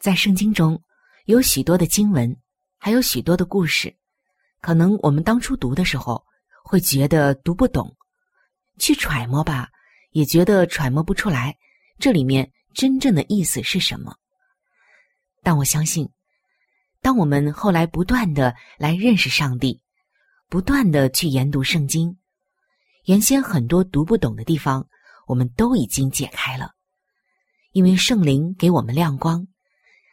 在圣经中有许多的经文，还有许多的故事，可能我们当初读的时候会觉得读不懂。去揣摩吧，也觉得揣摩不出来，这里面真正的意思是什么？但我相信，当我们后来不断的来认识上帝，不断的去研读圣经，原先很多读不懂的地方，我们都已经解开了，因为圣灵给我们亮光，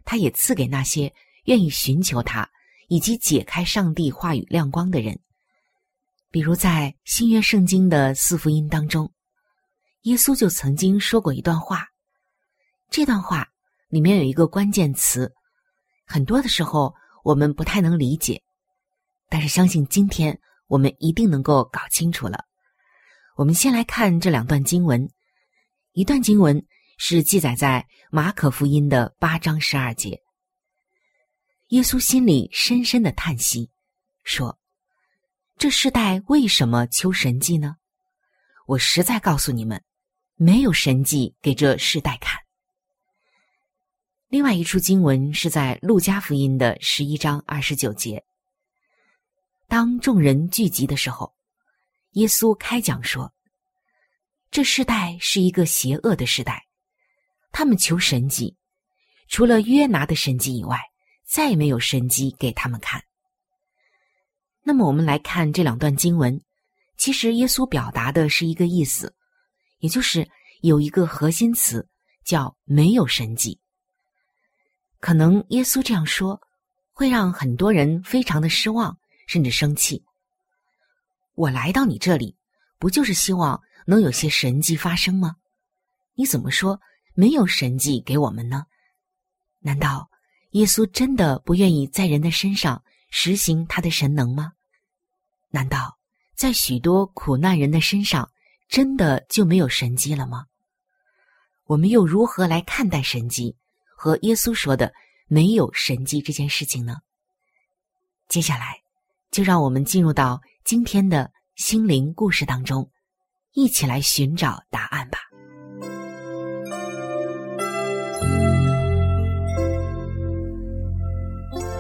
他也赐给那些愿意寻求他以及解开上帝话语亮光的人。比如在新约圣经的四福音当中，耶稣就曾经说过一段话。这段话里面有一个关键词，很多的时候我们不太能理解，但是相信今天我们一定能够搞清楚了。我们先来看这两段经文，一段经文是记载在马可福音的八章十二节。耶稣心里深深的叹息，说。这世代为什么求神迹呢？我实在告诉你们，没有神迹给这世代看。另外一处经文是在路加福音的十一章二十九节。当众人聚集的时候，耶稣开讲说：“这世代是一个邪恶的时代，他们求神迹，除了约拿的神迹以外，再没有神迹给他们看。”那么我们来看这两段经文，其实耶稣表达的是一个意思，也就是有一个核心词叫“没有神迹”。可能耶稣这样说会让很多人非常的失望，甚至生气。我来到你这里，不就是希望能有些神迹发生吗？你怎么说没有神迹给我们呢？难道耶稣真的不愿意在人的身上实行他的神能吗？难道在许多苦难人的身上，真的就没有神迹了吗？我们又如何来看待神迹和耶稣说的没有神迹这件事情呢？接下来，就让我们进入到今天的心灵故事当中，一起来寻找答案吧。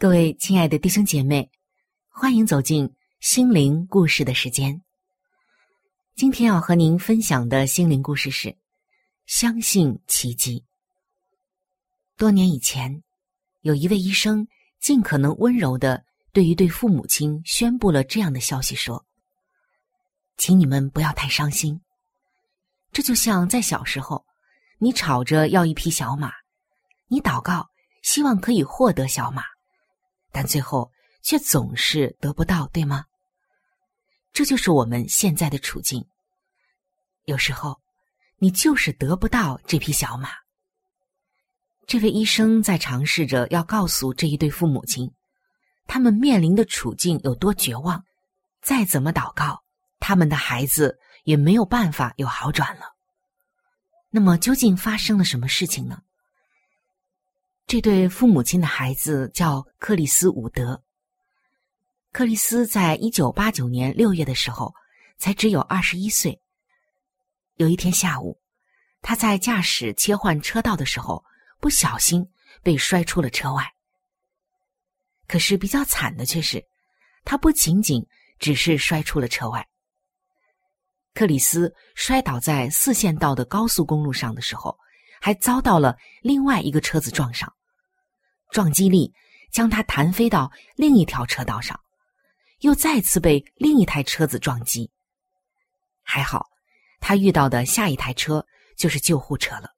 各位亲爱的弟兄姐妹，欢迎走进。心灵故事的时间，今天要和您分享的心灵故事是：相信奇迹。多年以前，有一位医生尽可能温柔的对一对父母亲宣布了这样的消息：说，请你们不要太伤心。这就像在小时候，你吵着要一匹小马，你祷告希望可以获得小马，但最后却总是得不到，对吗？这就是我们现在的处境。有时候，你就是得不到这匹小马。这位医生在尝试着要告诉这一对父母亲，他们面临的处境有多绝望，再怎么祷告，他们的孩子也没有办法有好转了。那么，究竟发生了什么事情呢？这对父母亲的孩子叫克里斯伍德。克里斯在一九八九年六月的时候，才只有二十一岁。有一天下午，他在驾驶切换车道的时候，不小心被摔出了车外。可是比较惨的却是，他不仅仅只是摔出了车外。克里斯摔倒在四线道的高速公路上的时候，还遭到了另外一个车子撞上，撞击力将他弹飞到另一条车道上。又再次被另一台车子撞击，还好，他遇到的下一台车就是救护车了。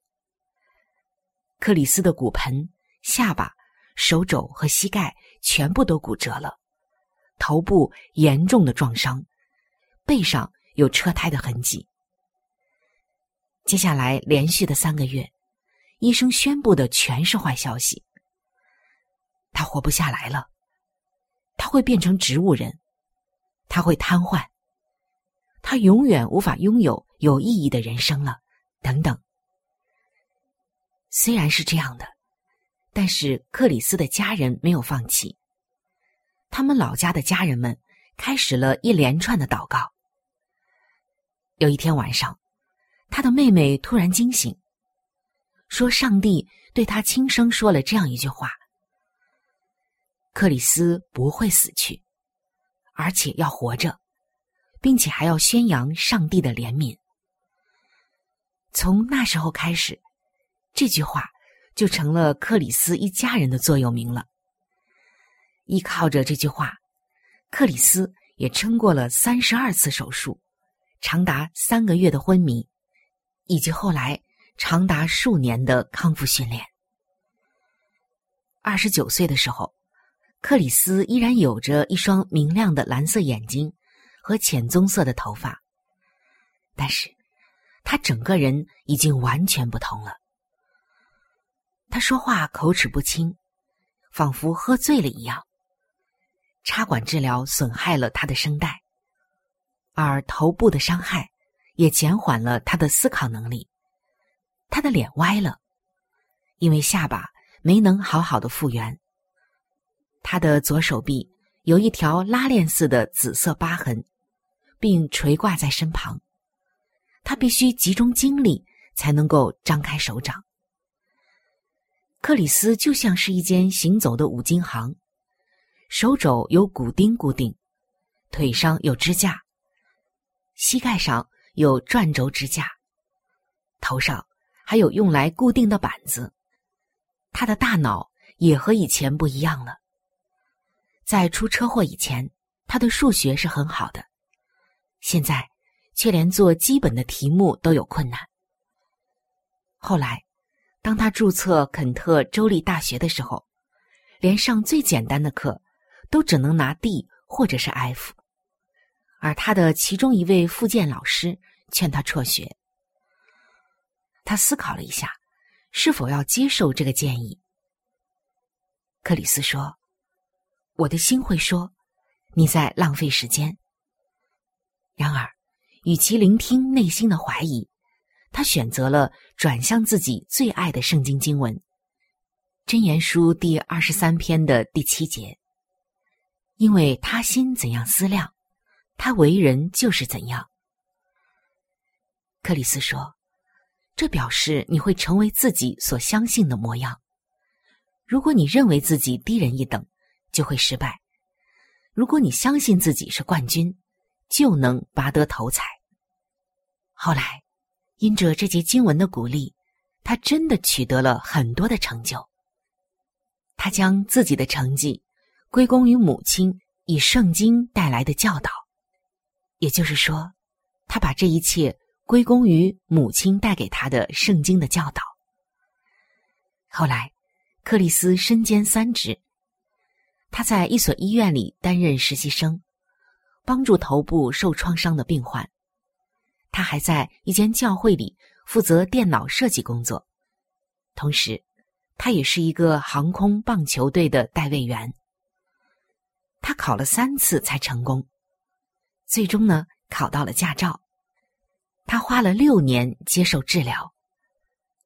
克里斯的骨盆、下巴、手肘和膝盖全部都骨折了，头部严重的撞伤，背上有车胎的痕迹。接下来连续的三个月，医生宣布的全是坏消息，他活不下来了。他会变成植物人，他会瘫痪，他永远无法拥有有意义的人生了，等等。虽然是这样的，但是克里斯的家人没有放弃。他们老家的家人们开始了一连串的祷告。有一天晚上，他的妹妹突然惊醒，说：“上帝对他轻声说了这样一句话。”克里斯不会死去，而且要活着，并且还要宣扬上帝的怜悯。从那时候开始，这句话就成了克里斯一家人的座右铭了。依靠着这句话，克里斯也撑过了三十二次手术，长达三个月的昏迷，以及后来长达数年的康复训练。二十九岁的时候。克里斯依然有着一双明亮的蓝色眼睛和浅棕色的头发，但是他整个人已经完全不同了。他说话口齿不清，仿佛喝醉了一样。插管治疗损害了他的声带，而头部的伤害也减缓了他的思考能力。他的脸歪了，因为下巴没能好好的复原。他的左手臂有一条拉链似的紫色疤痕，并垂挂在身旁。他必须集中精力才能够张开手掌。克里斯就像是一间行走的五金行，手肘有骨钉固定，腿上有支架，膝盖上有转轴支架，头上还有用来固定的板子。他的大脑也和以前不一样了。在出车祸以前，他的数学是很好的，现在却连做基本的题目都有困难。后来，当他注册肯特州立大学的时候，连上最简单的课都只能拿 D 或者是 F，而他的其中一位复健老师劝他辍学。他思考了一下，是否要接受这个建议。克里斯说。我的心会说：“你在浪费时间。”然而，与其聆听内心的怀疑，他选择了转向自己最爱的圣经经文《箴言书》第二十三篇的第七节。因为他心怎样思量，他为人就是怎样。克里斯说：“这表示你会成为自己所相信的模样。如果你认为自己低人一等。”就会失败。如果你相信自己是冠军，就能拔得头彩。后来，因着这节经文的鼓励，他真的取得了很多的成就。他将自己的成绩归功于母亲以圣经带来的教导，也就是说，他把这一切归功于母亲带给他的圣经的教导。后来，克里斯身兼三职。他在一所医院里担任实习生，帮助头部受创伤的病患。他还在一间教会里负责电脑设计工作，同时，他也是一个航空棒球队的代位员。他考了三次才成功，最终呢考到了驾照。他花了六年接受治疗，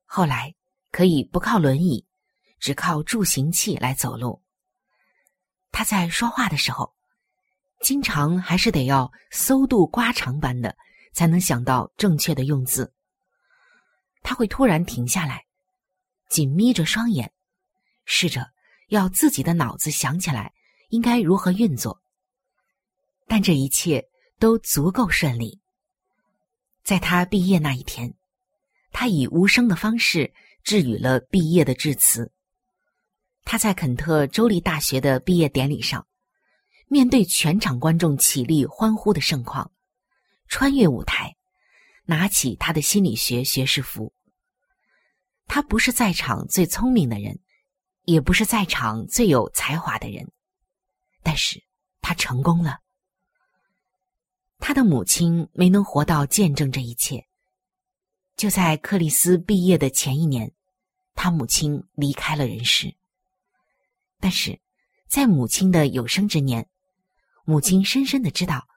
后来可以不靠轮椅，只靠助行器来走路。他在说话的时候，经常还是得要搜度刮肠般的。才能想到正确的用字。他会突然停下来，紧眯着双眼，试着要自己的脑子想起来应该如何运作。但这一切都足够顺利。在他毕业那一天，他以无声的方式致语了毕业的致辞。他在肯特州立大学的毕业典礼上，面对全场观众起立欢呼的盛况。穿越舞台，拿起他的心理学学士服。他不是在场最聪明的人，也不是在场最有才华的人，但是他成功了。他的母亲没能活到见证这一切。就在克里斯毕业的前一年，他母亲离开了人世。但是，在母亲的有生之年，母亲深深的知道。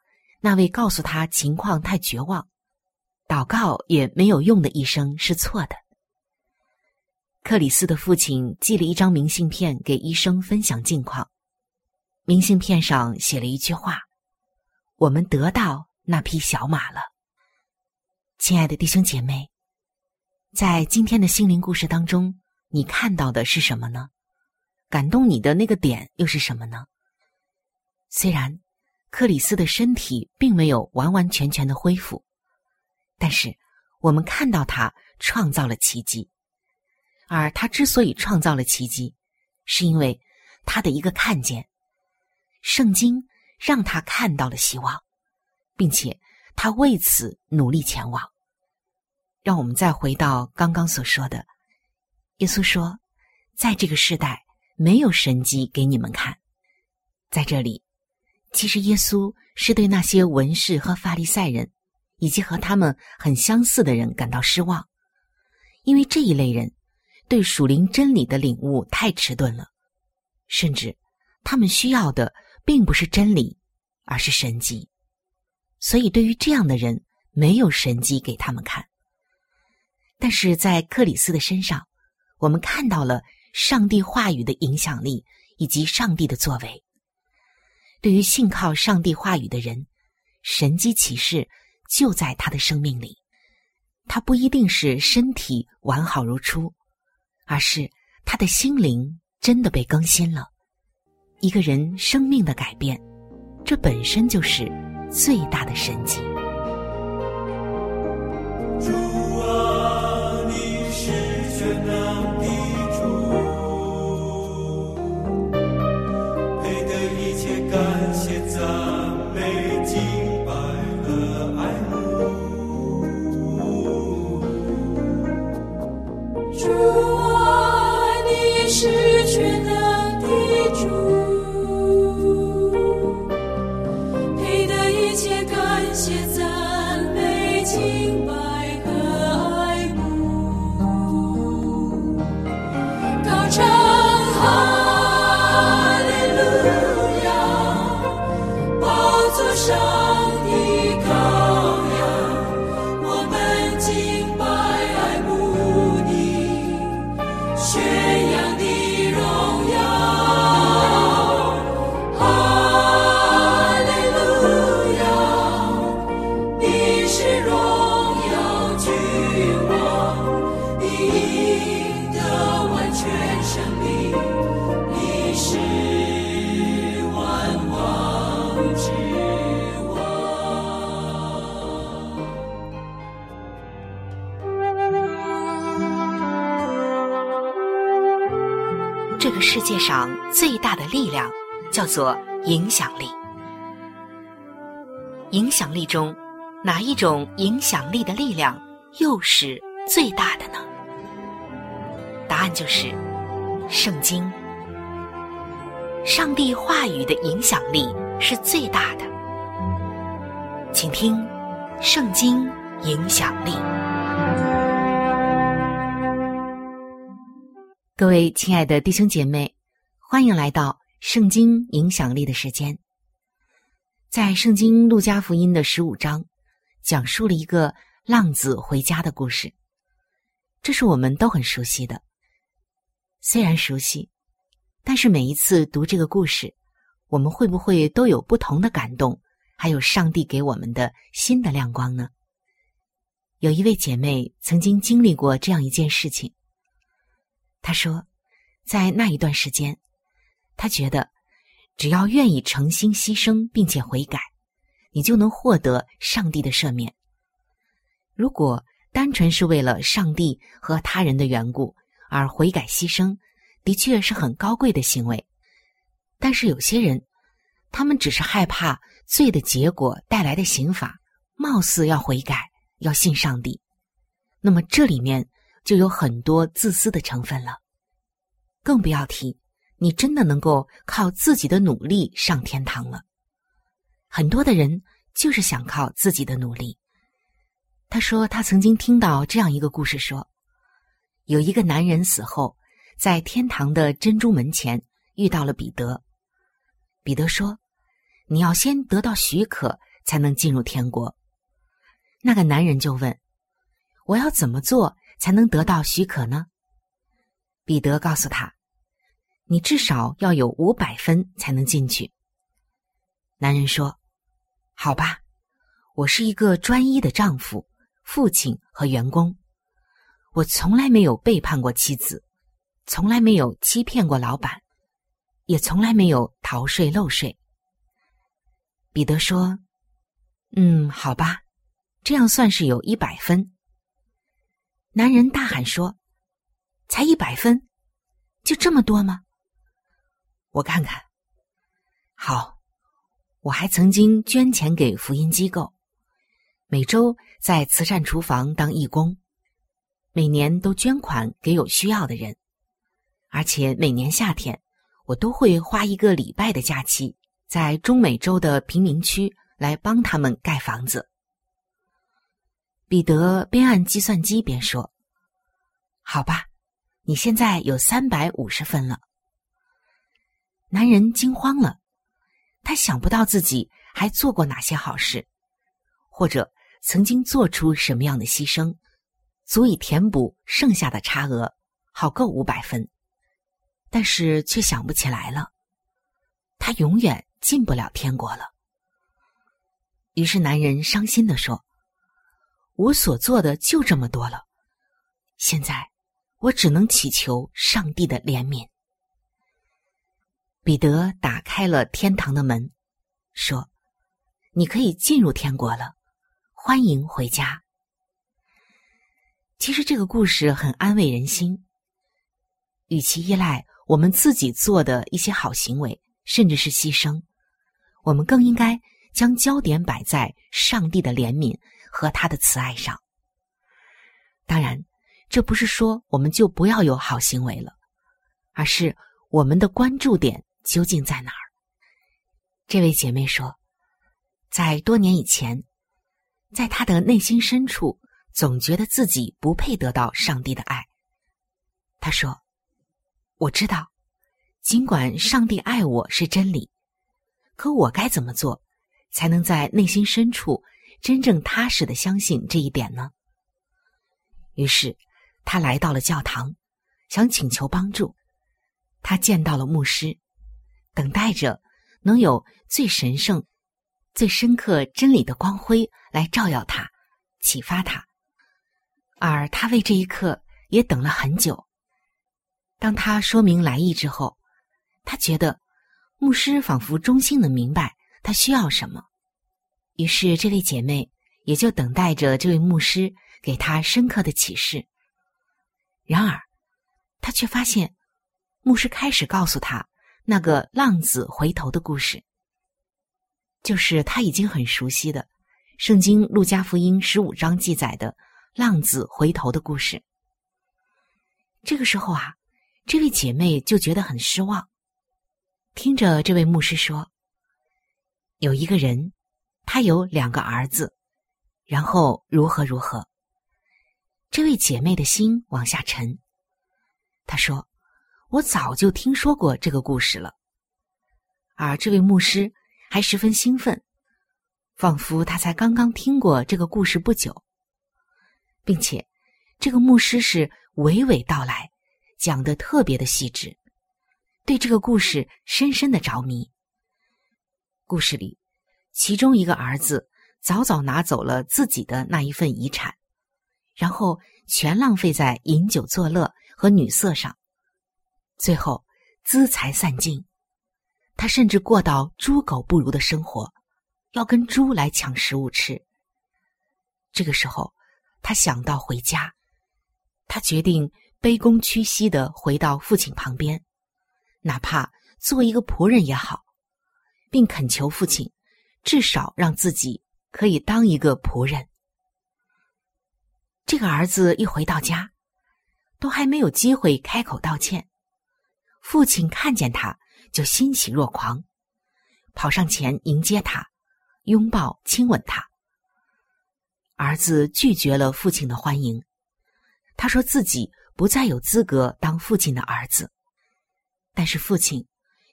那位告诉他情况太绝望，祷告也没有用的医生是错的。克里斯的父亲寄了一张明信片给医生分享近况，明信片上写了一句话：“我们得到那匹小马了。”亲爱的弟兄姐妹，在今天的心灵故事当中，你看到的是什么呢？感动你的那个点又是什么呢？虽然。克里斯的身体并没有完完全全的恢复，但是我们看到他创造了奇迹，而他之所以创造了奇迹，是因为他的一个看见。圣经让他看到了希望，并且他为此努力前往。让我们再回到刚刚所说的，耶稣说：“在这个时代，没有神迹给你们看。”在这里。其实，耶稣是对那些文士和法利赛人，以及和他们很相似的人感到失望，因为这一类人对属灵真理的领悟太迟钝了，甚至他们需要的并不是真理，而是神迹。所以，对于这样的人，没有神迹给他们看。但是在克里斯的身上，我们看到了上帝话语的影响力以及上帝的作为。对于信靠上帝话语的人，神机启示就在他的生命里。他不一定是身体完好如初，而是他的心灵真的被更新了。一个人生命的改变，这本身就是最大的神迹。叫做影响力。影响力中，哪一种影响力的力量又是最大的呢？答案就是圣经。上帝话语的影响力是最大的。请听《圣经影响力》。各位亲爱的弟兄姐妹，欢迎来到《圣经影响力》的时间。在《圣经·路加福音》的十五章，讲述了一个浪子回家的故事。这是我们都很熟悉的。虽然熟悉，但是每一次读这个故事，我们会不会都有不同的感动？还有上帝给我们的新的亮光呢？有一位姐妹曾经经历过这样一件事情。她说，在那一段时间，他觉得只要愿意诚心牺牲并且悔改，你就能获得上帝的赦免。如果单纯是为了上帝和他人的缘故而悔改牺牲，的确是很高贵的行为。但是有些人，他们只是害怕。罪的结果带来的刑罚，貌似要悔改，要信上帝，那么这里面就有很多自私的成分了。更不要提，你真的能够靠自己的努力上天堂了。很多的人就是想靠自己的努力。他说，他曾经听到这样一个故事：说，有一个男人死后，在天堂的珍珠门前遇到了彼得。彼得说。你要先得到许可，才能进入天国。那个男人就问：“我要怎么做才能得到许可呢？”彼得告诉他：“你至少要有五百分才能进去。”男人说：“好吧，我是一个专一的丈夫、父亲和员工，我从来没有背叛过妻子，从来没有欺骗过老板，也从来没有逃税漏税。”彼得说：“嗯，好吧，这样算是有一百分。”男人大喊说：“才一百分，就这么多吗？”我看看。好，我还曾经捐钱给福音机构，每周在慈善厨房当义工，每年都捐款给有需要的人，而且每年夏天我都会花一个礼拜的假期。在中美洲的贫民区来帮他们盖房子。彼得边按计算机边说：“好吧，你现在有三百五十分了。”男人惊慌了，他想不到自己还做过哪些好事，或者曾经做出什么样的牺牲，足以填补剩下的差额，好够五百分，但是却想不起来了。他永远。进不了天国了。于是男人伤心的说：“我所做的就这么多了，现在我只能祈求上帝的怜悯。”彼得打开了天堂的门，说：“你可以进入天国了，欢迎回家。”其实这个故事很安慰人心。与其依赖我们自己做的一些好行为，甚至是牺牲。我们更应该将焦点摆在上帝的怜悯和他的慈爱上。当然，这不是说我们就不要有好行为了，而是我们的关注点究竟在哪儿？这位姐妹说，在多年以前，在她的内心深处，总觉得自己不配得到上帝的爱。她说：“我知道，尽管上帝爱我是真理。”可我该怎么做，才能在内心深处真正踏实的相信这一点呢？于是，他来到了教堂，想请求帮助。他见到了牧师，等待着能有最神圣、最深刻真理的光辉来照耀他，启发他。而他为这一刻也等了很久。当他说明来意之后，他觉得。牧师仿佛衷心的明白他需要什么，于是这位姐妹也就等待着这位牧师给她深刻的启示。然而，她却发现，牧师开始告诉他那个浪子回头的故事，就是他已经很熟悉的《圣经·路加福音》十五章记载的浪子回头的故事。这个时候啊，这位姐妹就觉得很失望。听着这位牧师说，有一个人，他有两个儿子，然后如何如何。这位姐妹的心往下沉。她说：“我早就听说过这个故事了。”而这位牧师还十分兴奋，仿佛他才刚刚听过这个故事不久，并且这个牧师是娓娓道来，讲的特别的细致，对这个故事深深的着迷。故事里，其中一个儿子早早拿走了自己的那一份遗产，然后全浪费在饮酒作乐和女色上，最后资财散尽。他甚至过到猪狗不如的生活，要跟猪来抢食物吃。这个时候，他想到回家，他决定卑躬屈膝的回到父亲旁边，哪怕做一个仆人也好，并恳求父亲至少让自己可以当一个仆人。这个儿子一回到家，都还没有机会开口道歉，父亲看见他。就欣喜若狂，跑上前迎接他，拥抱亲吻他。儿子拒绝了父亲的欢迎，他说自己不再有资格当父亲的儿子。但是父亲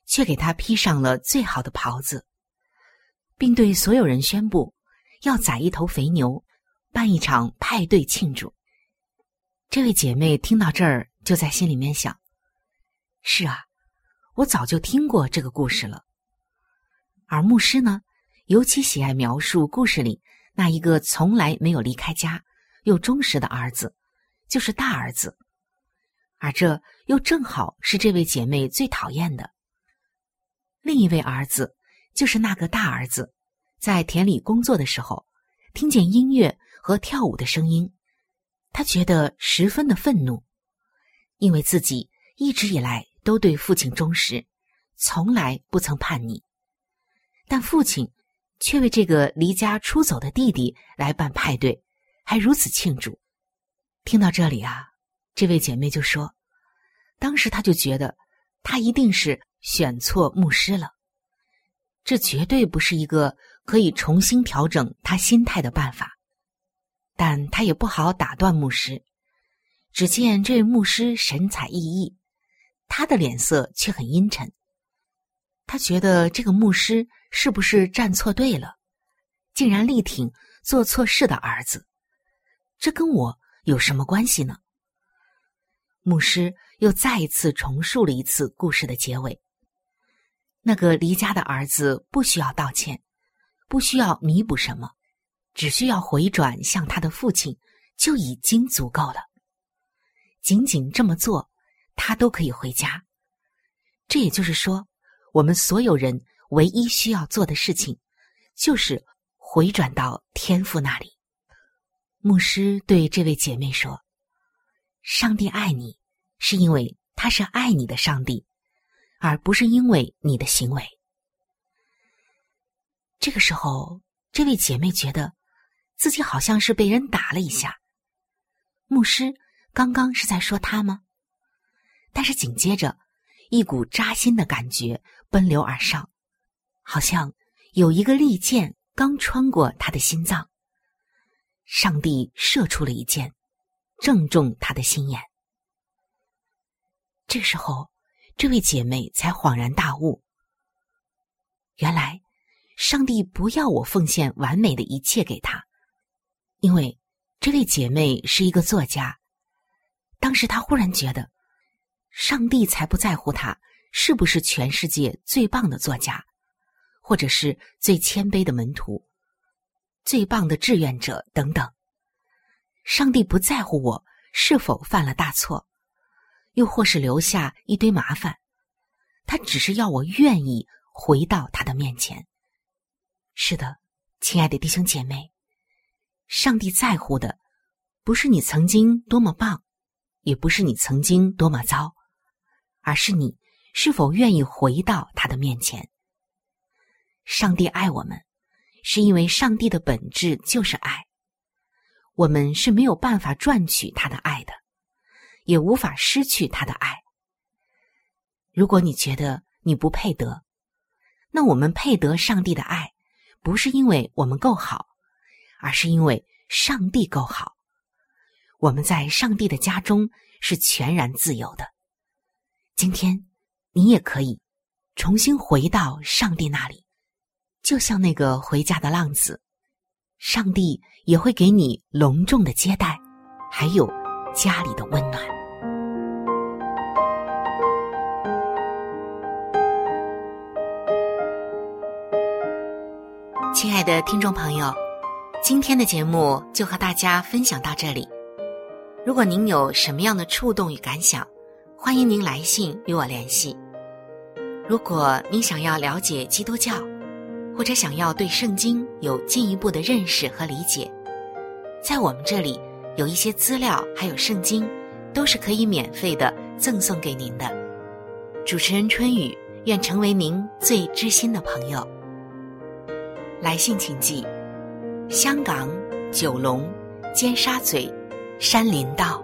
却给他披上了最好的袍子，并对所有人宣布要宰一头肥牛，办一场派对庆祝。这位姐妹听到这儿，就在心里面想：是啊。我早就听过这个故事了，而牧师呢，尤其喜爱描述故事里那一个从来没有离开家又忠实的儿子，就是大儿子，而这又正好是这位姐妹最讨厌的。另一位儿子就是那个大儿子，在田里工作的时候，听见音乐和跳舞的声音，他觉得十分的愤怒，因为自己一直以来。都对父亲忠实，从来不曾叛逆，但父亲却为这个离家出走的弟弟来办派对，还如此庆祝。听到这里啊，这位姐妹就说：“当时她就觉得，他一定是选错牧师了，这绝对不是一个可以重新调整他心态的办法。”但他也不好打断牧师。只见这位牧师神采奕奕。他的脸色却很阴沉。他觉得这个牧师是不是站错队了？竟然力挺做错事的儿子，这跟我有什么关系呢？牧师又再一次重述了一次故事的结尾。那个离家的儿子不需要道歉，不需要弥补什么，只需要回转向他的父亲就已经足够了。仅仅这么做。他都可以回家，这也就是说，我们所有人唯一需要做的事情，就是回转到天父那里。牧师对这位姐妹说：“上帝爱你，是因为他是爱你的上帝，而不是因为你的行为。”这个时候，这位姐妹觉得自己好像是被人打了一下。牧师刚刚是在说他吗？但是紧接着，一股扎心的感觉奔流而上，好像有一个利剑刚穿过他的心脏。上帝射出了一箭，正中他的心眼。这时候，这位姐妹才恍然大悟：原来，上帝不要我奉献完美的一切给他，因为这位姐妹是一个作家。当时她忽然觉得。上帝才不在乎他是不是全世界最棒的作家，或者是最谦卑的门徒、最棒的志愿者等等。上帝不在乎我是否犯了大错，又或是留下一堆麻烦，他只是要我愿意回到他的面前。是的，亲爱的弟兄姐妹，上帝在乎的不是你曾经多么棒，也不是你曾经多么糟。而是你是否愿意回到他的面前？上帝爱我们，是因为上帝的本质就是爱。我们是没有办法赚取他的爱的，也无法失去他的爱。如果你觉得你不配得。那我们配得上帝的爱，不是因为我们够好，而是因为上帝够好。我们在上帝的家中是全然自由的。今天，你也可以重新回到上帝那里，就像那个回家的浪子，上帝也会给你隆重的接待，还有家里的温暖。亲爱的听众朋友，今天的节目就和大家分享到这里。如果您有什么样的触动与感想，欢迎您来信与我联系。如果您想要了解基督教，或者想要对圣经有进一步的认识和理解，在我们这里有一些资料，还有圣经，都是可以免费的赠送给您的。主持人春雨愿成为您最知心的朋友。来信请寄：香港九龙尖沙咀山林道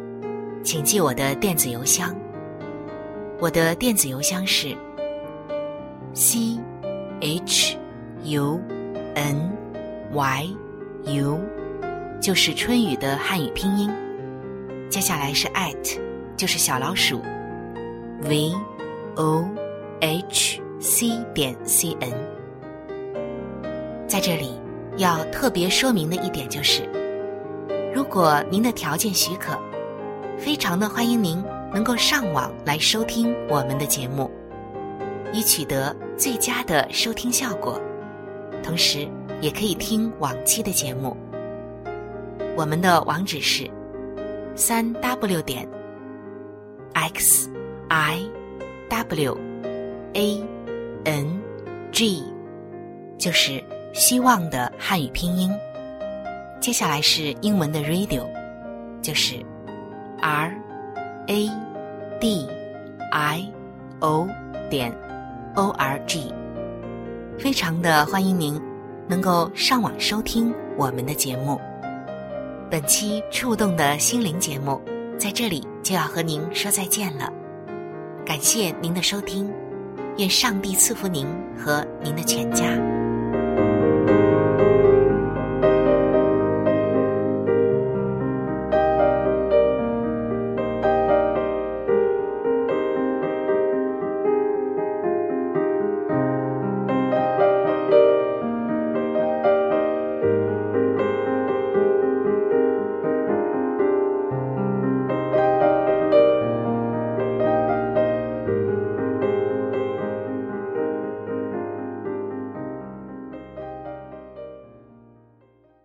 请记我的电子邮箱。我的电子邮箱是 c h u n y u，就是春雨的汉语拼音。接下来是 at，就是小老鼠 v o h c 点 c n。在这里，要特别说明的一点就是，如果您的条件许可，非常的欢迎您能够上网来收听我们的节目，以取得最佳的收听效果。同时，也可以听往期的节目。我们的网址是三 w 点 x i w a n g，就是。希望的汉语拼音，接下来是英文的 radio，就是 r a d i o 点 o r g，非常的欢迎您能够上网收听我们的节目。本期触动的心灵节目在这里就要和您说再见了，感谢您的收听，愿上帝赐福您和您的全家。